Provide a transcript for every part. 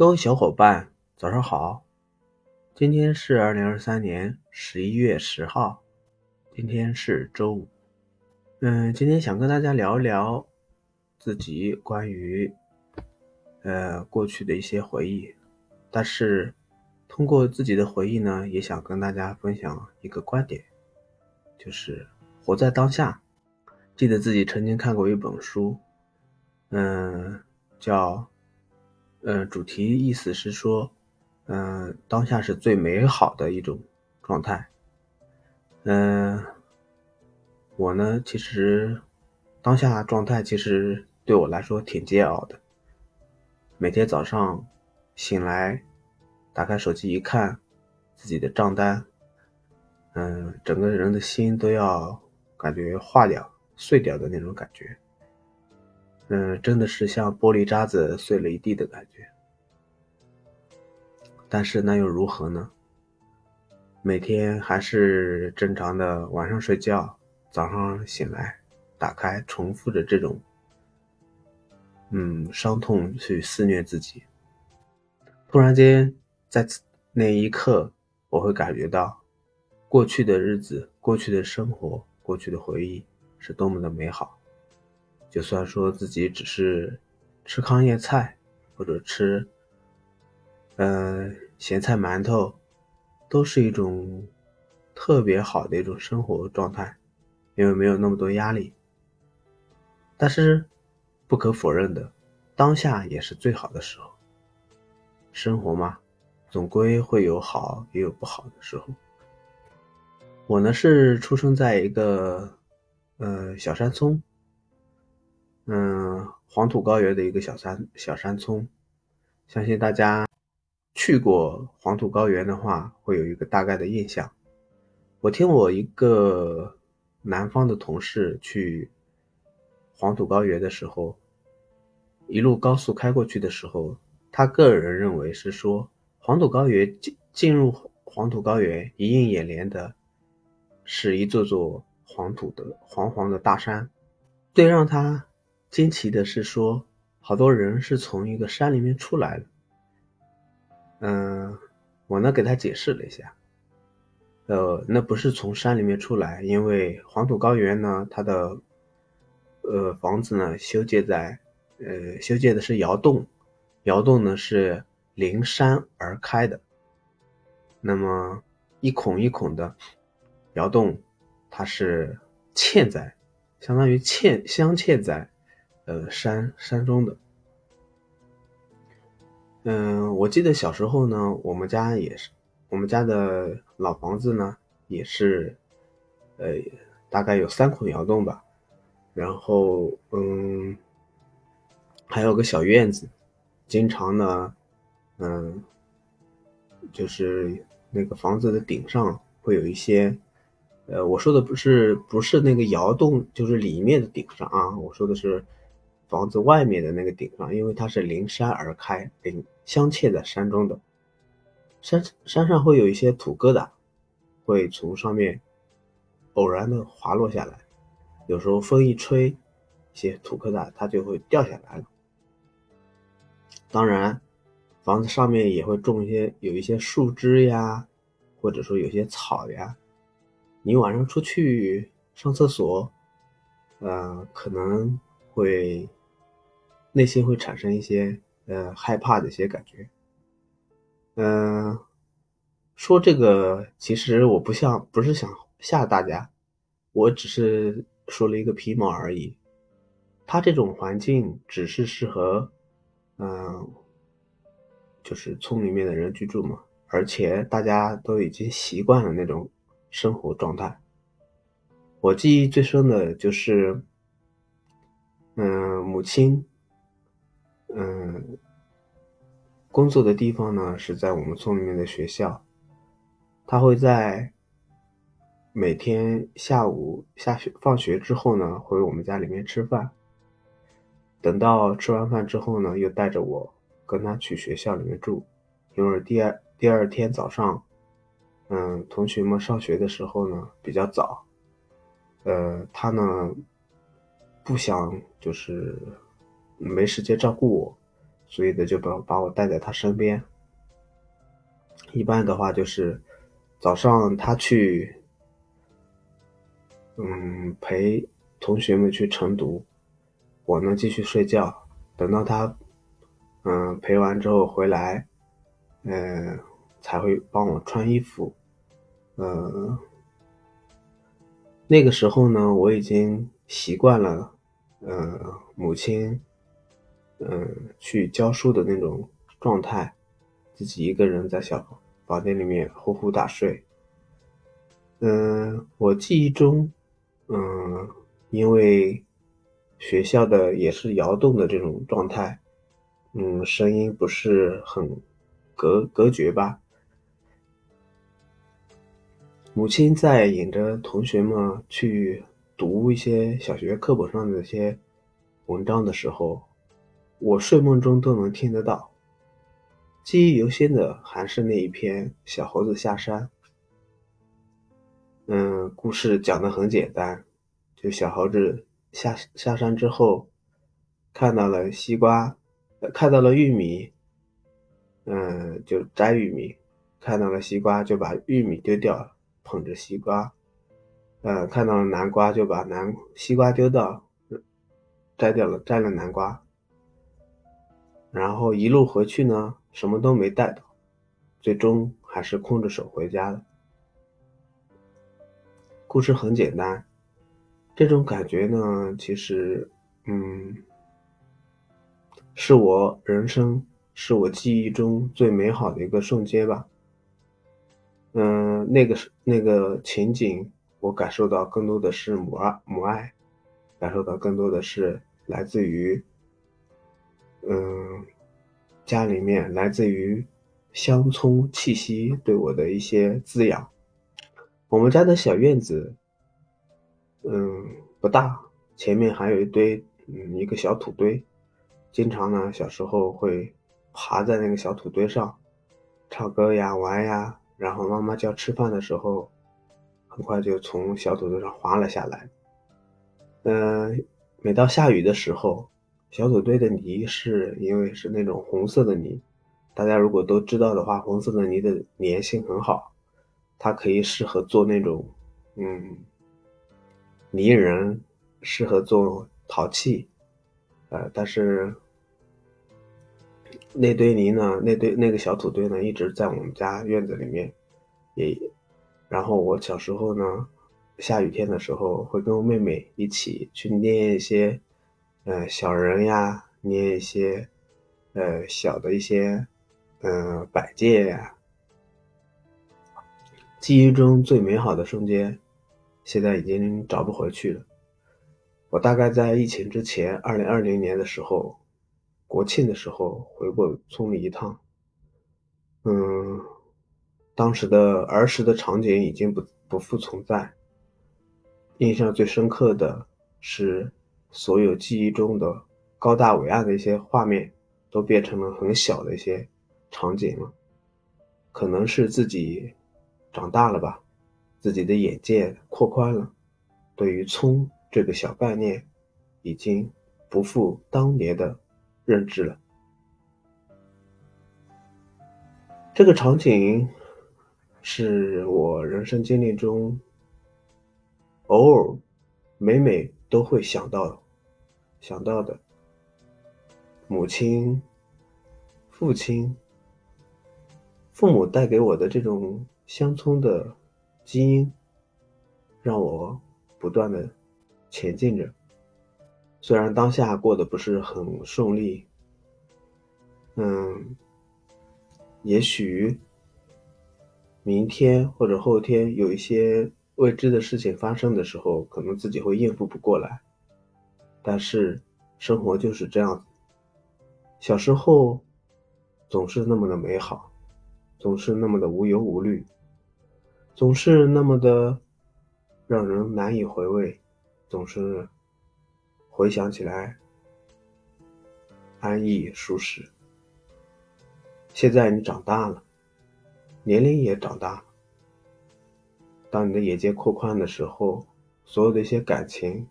各位小伙伴，早上好！今天是二零二三年十一月十号，今天是周五。嗯，今天想跟大家聊一聊自己关于呃过去的一些回忆，但是通过自己的回忆呢，也想跟大家分享一个观点，就是活在当下。记得自己曾经看过一本书，嗯，叫。呃，主题意思是说，嗯，当下是最美好的一种状态。嗯，我呢，其实当下状态其实对我来说挺煎熬的。每天早上醒来，打开手机一看自己的账单，嗯，整个人的心都要感觉化掉、碎掉的那种感觉。嗯，真的是像玻璃渣子碎了一地的感觉。但是那又如何呢？每天还是正常的晚上睡觉，早上醒来，打开，重复着这种，嗯，伤痛去肆虐自己。突然间，在那一刻，我会感觉到，过去的日子、过去的生活、过去的回忆是多么的美好。就算说自己只是吃糠咽菜，或者吃，呃，咸菜馒头，都是一种特别好的一种生活状态，因为没有那么多压力。但是不可否认的，当下也是最好的时候。生活嘛，总归会有好也有不好的时候。我呢是出生在一个呃小山村。嗯，黄土高原的一个小山小山村，相信大家去过黄土高原的话，会有一个大概的印象。我听我一个南方的同事去黄土高原的时候，一路高速开过去的时候，他个人认为是说，黄土高原进进入黄土高原，一映眼帘的是一座座黄土的黄黄的大山，最让他。惊奇的是，说好多人是从一个山里面出来的。嗯，我呢给他解释了一下，呃，那不是从山里面出来，因为黄土高原呢，它的呃房子呢修建在呃修建的是窑洞，窑洞呢是临山而开的，那么一孔一孔的窑洞，它是嵌在，相当于嵌镶嵌在。呃，山山中的，嗯，我记得小时候呢，我们家也是，我们家的老房子呢，也是，呃，大概有三孔窑洞吧，然后，嗯，还有个小院子，经常呢，嗯，就是那个房子的顶上会有一些，呃，我说的不是不是那个窑洞，就是里面的顶上啊，我说的是。房子外面的那个顶上，因为它是临山而开，临镶嵌在山中的，山山上会有一些土疙瘩，会从上面偶然的滑落下来，有时候风一吹，一些土疙瘩它就会掉下来了。当然，房子上面也会种一些有一些树枝呀，或者说有些草呀，你晚上出去上厕所，呃，可能会。内心会产生一些呃害怕的一些感觉，嗯，说这个其实我不像不是想吓大家，我只是说了一个皮毛而已。他这种环境只是适合嗯，就是村里面的人居住嘛，而且大家都已经习惯了那种生活状态。我记忆最深的就是，嗯，母亲。嗯，工作的地方呢是在我们村里面的学校，他会在每天下午下学放学之后呢回我们家里面吃饭，等到吃完饭之后呢又带着我跟他去学校里面住，因为第二第二天早上，嗯，同学们上学的时候呢比较早，呃，他呢不想就是。没时间照顾我，所以呢就把把我带在他身边。一般的话就是早上他去，嗯，陪同学们去晨读，我呢继续睡觉。等到他，嗯，陪完之后回来，嗯，才会帮我穿衣服。呃，那个时候呢，我已经习惯了，呃，母亲。嗯，去教书的那种状态，自己一个人在小房间里面呼呼大睡。嗯，我记忆中，嗯，因为学校的也是窑洞的这种状态，嗯，声音不是很隔隔绝吧。母亲在引着同学们去读一些小学课本上的一些文章的时候。我睡梦中都能听得到，记忆犹新的还是那一篇《小猴子下山》。嗯，故事讲的很简单，就小猴子下下山之后，看到了西瓜，看到了玉米，嗯，就摘玉米；看到了西瓜，就把玉米丢掉，捧着西瓜；呃，看到了南瓜，就把南西瓜丢到，摘掉了，摘了南瓜。然后一路回去呢，什么都没带到，最终还是空着手回家的。故事很简单，这种感觉呢，其实，嗯，是我人生，是我记忆中最美好的一个瞬间吧。嗯，那个是那个情景，我感受到更多的是母爱，母爱，感受到更多的是来自于。嗯，家里面来自于乡村气息对我的一些滋养。我们家的小院子，嗯，不大，前面还有一堆，嗯，一个小土堆。经常呢，小时候会爬在那个小土堆上，唱歌呀，玩呀。然后妈妈叫吃饭的时候，很快就从小土堆上滑了下来。嗯，每到下雨的时候。小土堆的泥是因为是那种红色的泥，大家如果都知道的话，红色的泥的粘性很好，它可以适合做那种，嗯，泥人，适合做陶器，呃，但是那堆泥呢，那堆那个小土堆呢，一直在我们家院子里面，也，然后我小时候呢，下雨天的时候会跟我妹妹一起去捏一些。呃，小人呀，捏一些，呃，小的一些，嗯，摆件呀。记忆中最美好的瞬间，现在已经找不回去了。我大概在疫情之前，二零二零年的时候，国庆的时候回过村里一趟。嗯，当时的儿时的场景已经不不复存在。印象最深刻的是。所有记忆中的高大伟岸的一些画面，都变成了很小的一些场景了。可能是自己长大了吧，自己的眼界扩宽了，对于葱这个小概念，已经不复当年的认知了。这个场景是我人生经历中偶尔每每。都会想到，想到的母亲、父亲、父母带给我的这种乡村的基因，让我不断的前进着。虽然当下过得不是很顺利，嗯，也许明天或者后天有一些。未知的事情发生的时候，可能自己会应付不过来，但是生活就是这样子。小时候总是那么的美好，总是那么的无忧无虑，总是那么的让人难以回味，总是回想起来安逸舒适。现在你长大了，年龄也长大。当你的眼界扩宽的时候，所有的一些感情，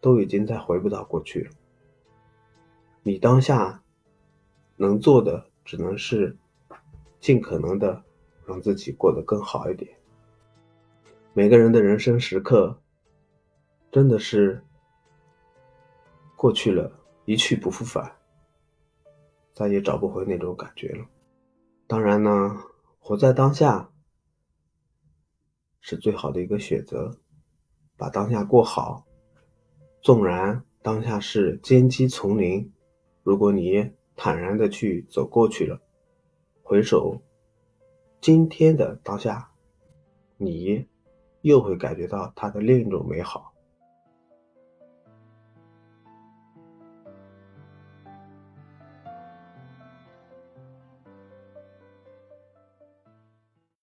都已经再回不到过去了。你当下能做的只能是尽可能的让自己过得更好一点。每个人的人生时刻，真的是过去了，一去不复返，再也找不回那种感觉了。当然呢，活在当下是最好的一个选择，把当下过好。纵然当下是荆棘丛林，如果你坦然的去走过去了，回首今天的当下，你又会感觉到它的另一种美好。